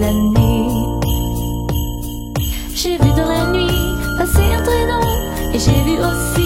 la nuit. J'ai vu dans la nuit passer un traîneau et j'ai vu aussi